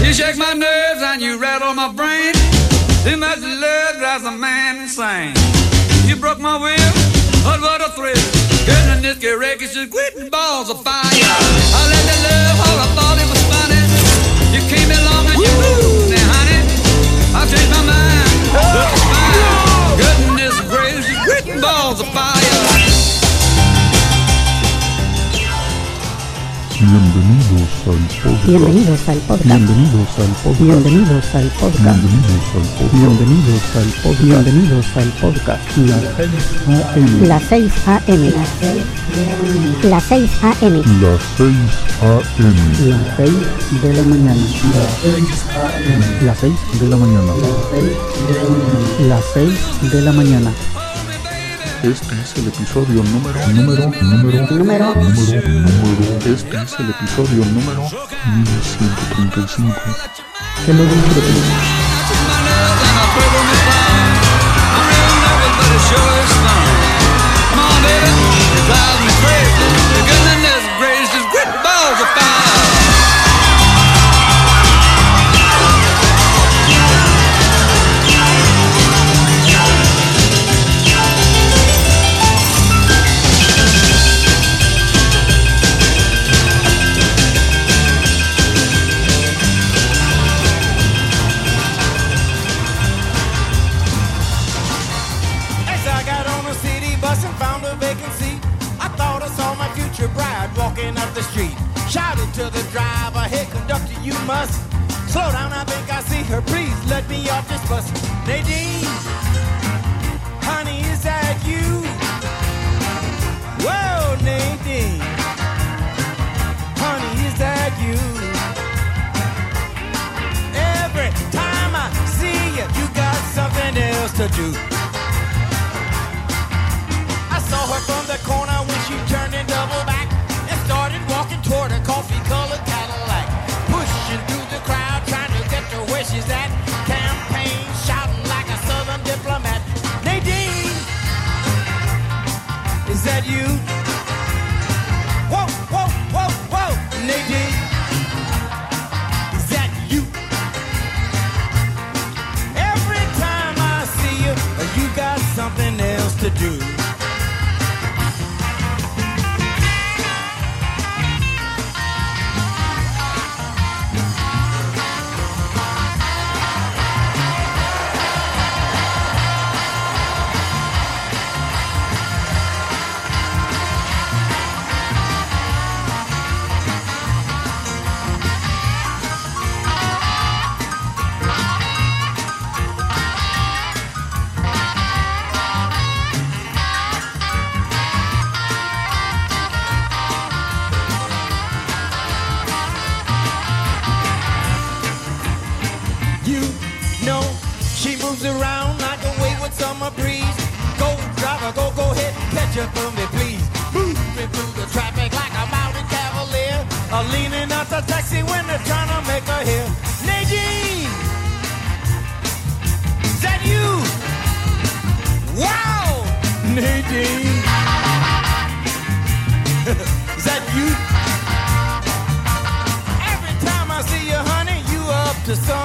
You shake my nerves and you rattle my brain. Too much love drives a man insane. You broke my will, but what a thrill. Goodness, this wreck is just quitting balls of fire. I let the love how I thought it was funny. You came along and you moved me, honey. I changed my mind. Look fine. Goodness gracious, quitting balls of fire. Bienvenidos al podcast. Bienvenidos al podcast. Bienvenidos al podcast. Bienvenidos al podcast. Bienvenidos al podcast. Bienvenidos al podcast. Las 6 AM. Las 6 AM. Las 6 AM. Las 6 de la mañana. Las 6 de la mañana. Las 6 de la mañana. Este es el episodio número, número, número, Número. número, número. Este es el episodio número 1135. Que lo. As to something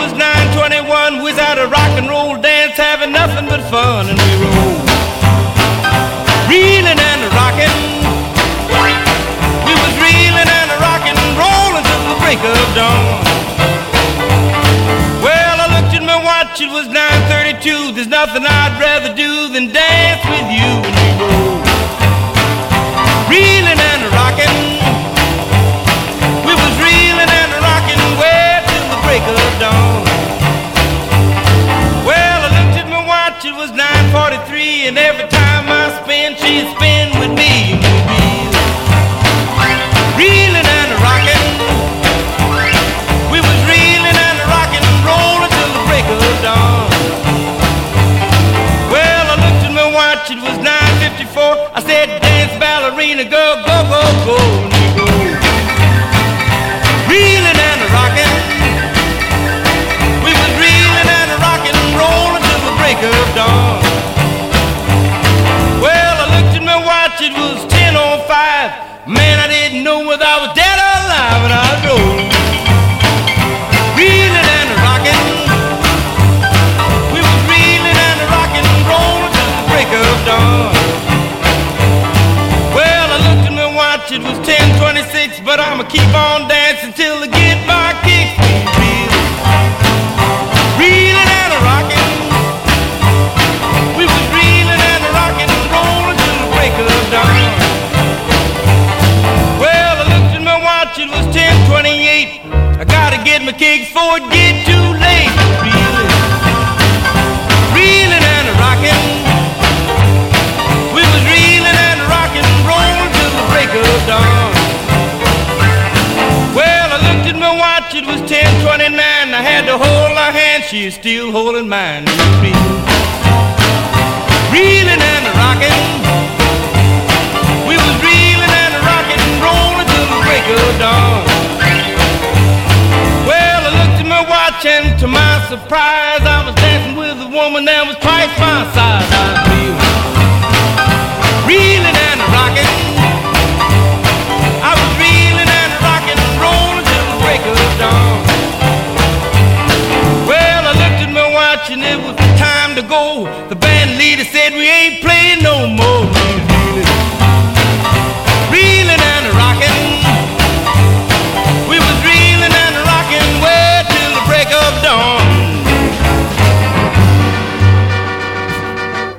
was 921. We was at a rock and roll dance, having nothing but fun, and we rolled. Reeling and rocking. We was reeling and rocking, rolling till the break of dawn. Well, I looked at my watch, it was 9:32. There's nothing I'd rather do than dance with you and we roll. Reeling and rocking. She's been her hand, she is still holding mine. Was reeling, reeling and rocking. We was reeling and rocking, rolling till the break of dawn. Well, I looked at my watch and to my surprise, I was dancing with a woman that was twice my size. Leader said we ain't playing no more. Reeling, reeling and rocking. We was reeling and rocking way till the break of dawn.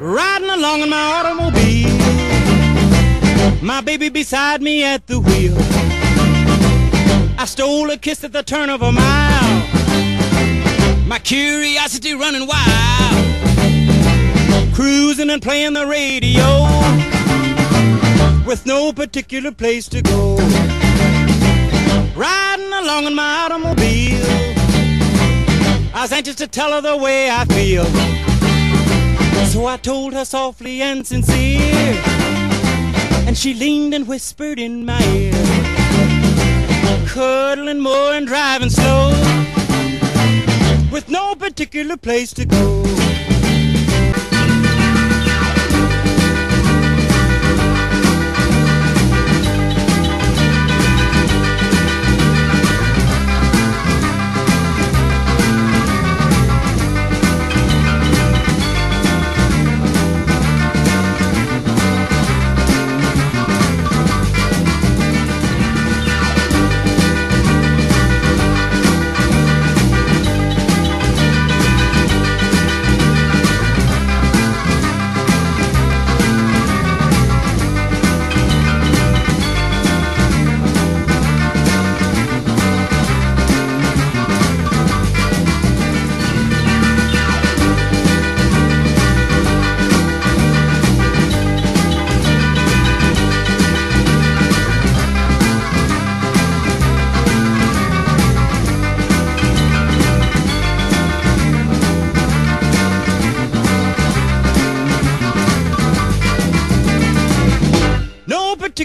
Riding along in my automobile, my baby beside me at the wheel. I stole a kiss at the turn of a mile, my curiosity running wild. Cruising and playing the radio with no particular place to go. Riding along in my automobile, I was anxious to tell her the way I feel. So I told her softly and sincere, and she leaned and whispered in my ear, cuddling more and driving slow, with no particular place to go.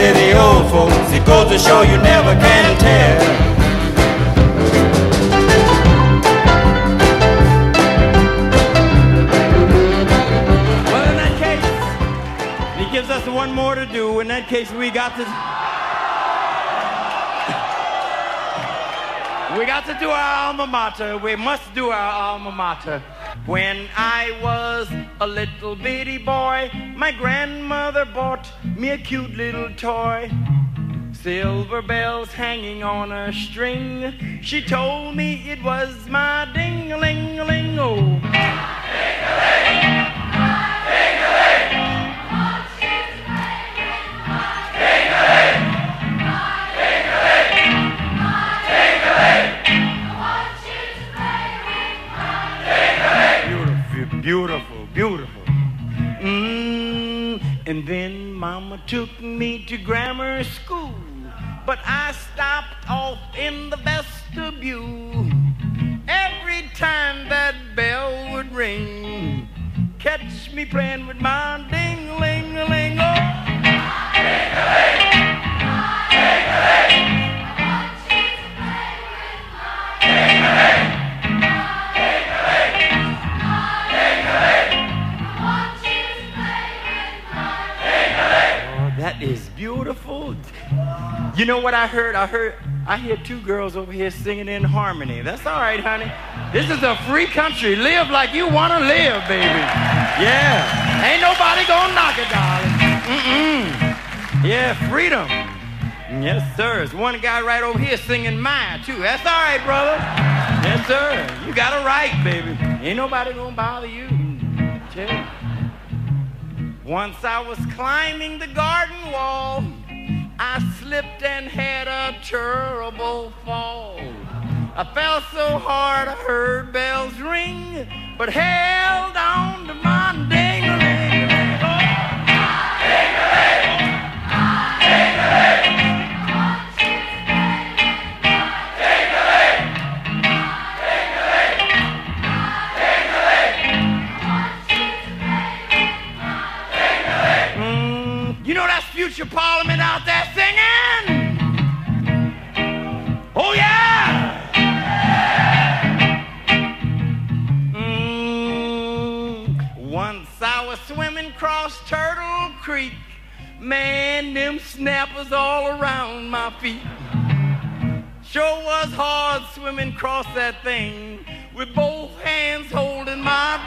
Say the old folks. It goes to show you never can tell. Well, in that case, he gives us one more to do. In that case, we got to. We got to do our alma mater. We must do our alma mater. When I was a little bitty boy, my grandmother bought me a cute little toy. Silver bells hanging on a string. She told me it was my ding-a-ling-a-ling-o. Beautiful, beautiful, beautiful. Mm, and then Mama took me to grammar school, but I stopped off in the vestibule. Every time that bell would ring, catch me playing with my ding-a-ling-a-ling. Oh. You know what I heard? I heard I hear two girls over here singing in harmony. That's all right, honey. This is a free country. Live like you want to live, baby. Yeah. Ain't nobody gonna knock it, darling. Mm-mm. Yeah, freedom. Yes, sir. There's one guy right over here singing mine, too. That's all right, brother. Yes, sir. You got a right, baby. Ain't nobody gonna bother you. You. Once I was climbing the garden wall, I slipped and had a terrible fall. I fell so hard I heard bells ring, but held on to my ding-a-ling. Mm, you know that's future Parliament out there man, them snappers all around my feet. Sure was hard swimming across that thing with both hands holding my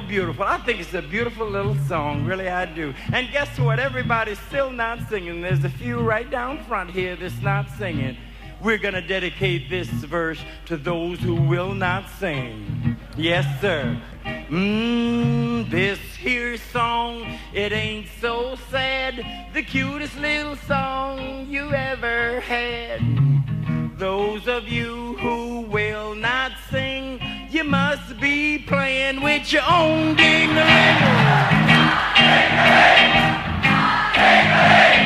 beautiful. I think it's a beautiful little song. Really, I do. And guess what? Everybody's still not singing. There's a few right down front here that's not singing. We're going to dedicate this verse to those who will not sing. Yes, sir. Mmm, this here song, it ain't so sad. The cutest little song you ever had. Those of you who will not sing, you must be playing with your own ding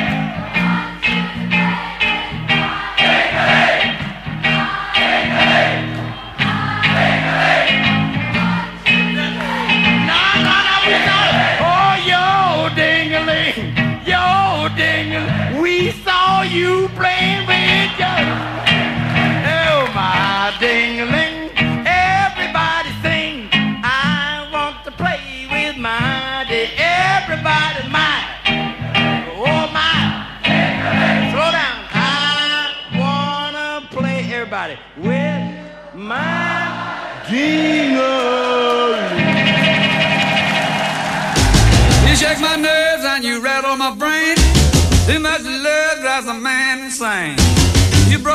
Oh,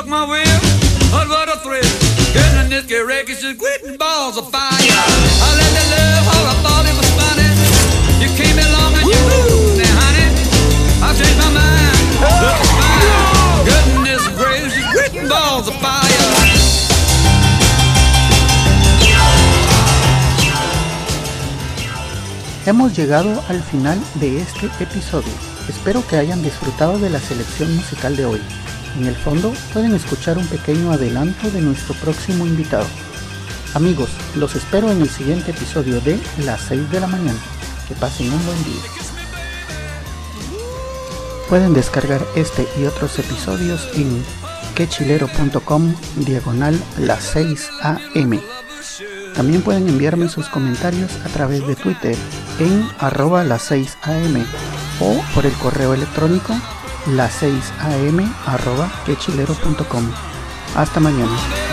My will, but what a thrill. Getting this get wreck is just quitting balls of fire. I let the love all I thought it was funny. You came along and you moved me, honey. I changed my mind. Look, it's fine. Goodness gracious, quitting balls of fire. Hemos llegado al final de este episodio. Espero que hayan disfrutado de la selección musical de hoy. En el fondo pueden escuchar un pequeño adelanto de nuestro próximo invitado. Amigos, los espero en el siguiente episodio de Las 6 de la mañana. Que pasen un buen día. Pueden descargar este y otros episodios en quechilero.com diagonal las 6 am. También pueden enviarme sus comentarios a través de Twitter en arroba las 6 am o por el correo electrónico las 6 am arroba quechilero.com. Hasta mañana.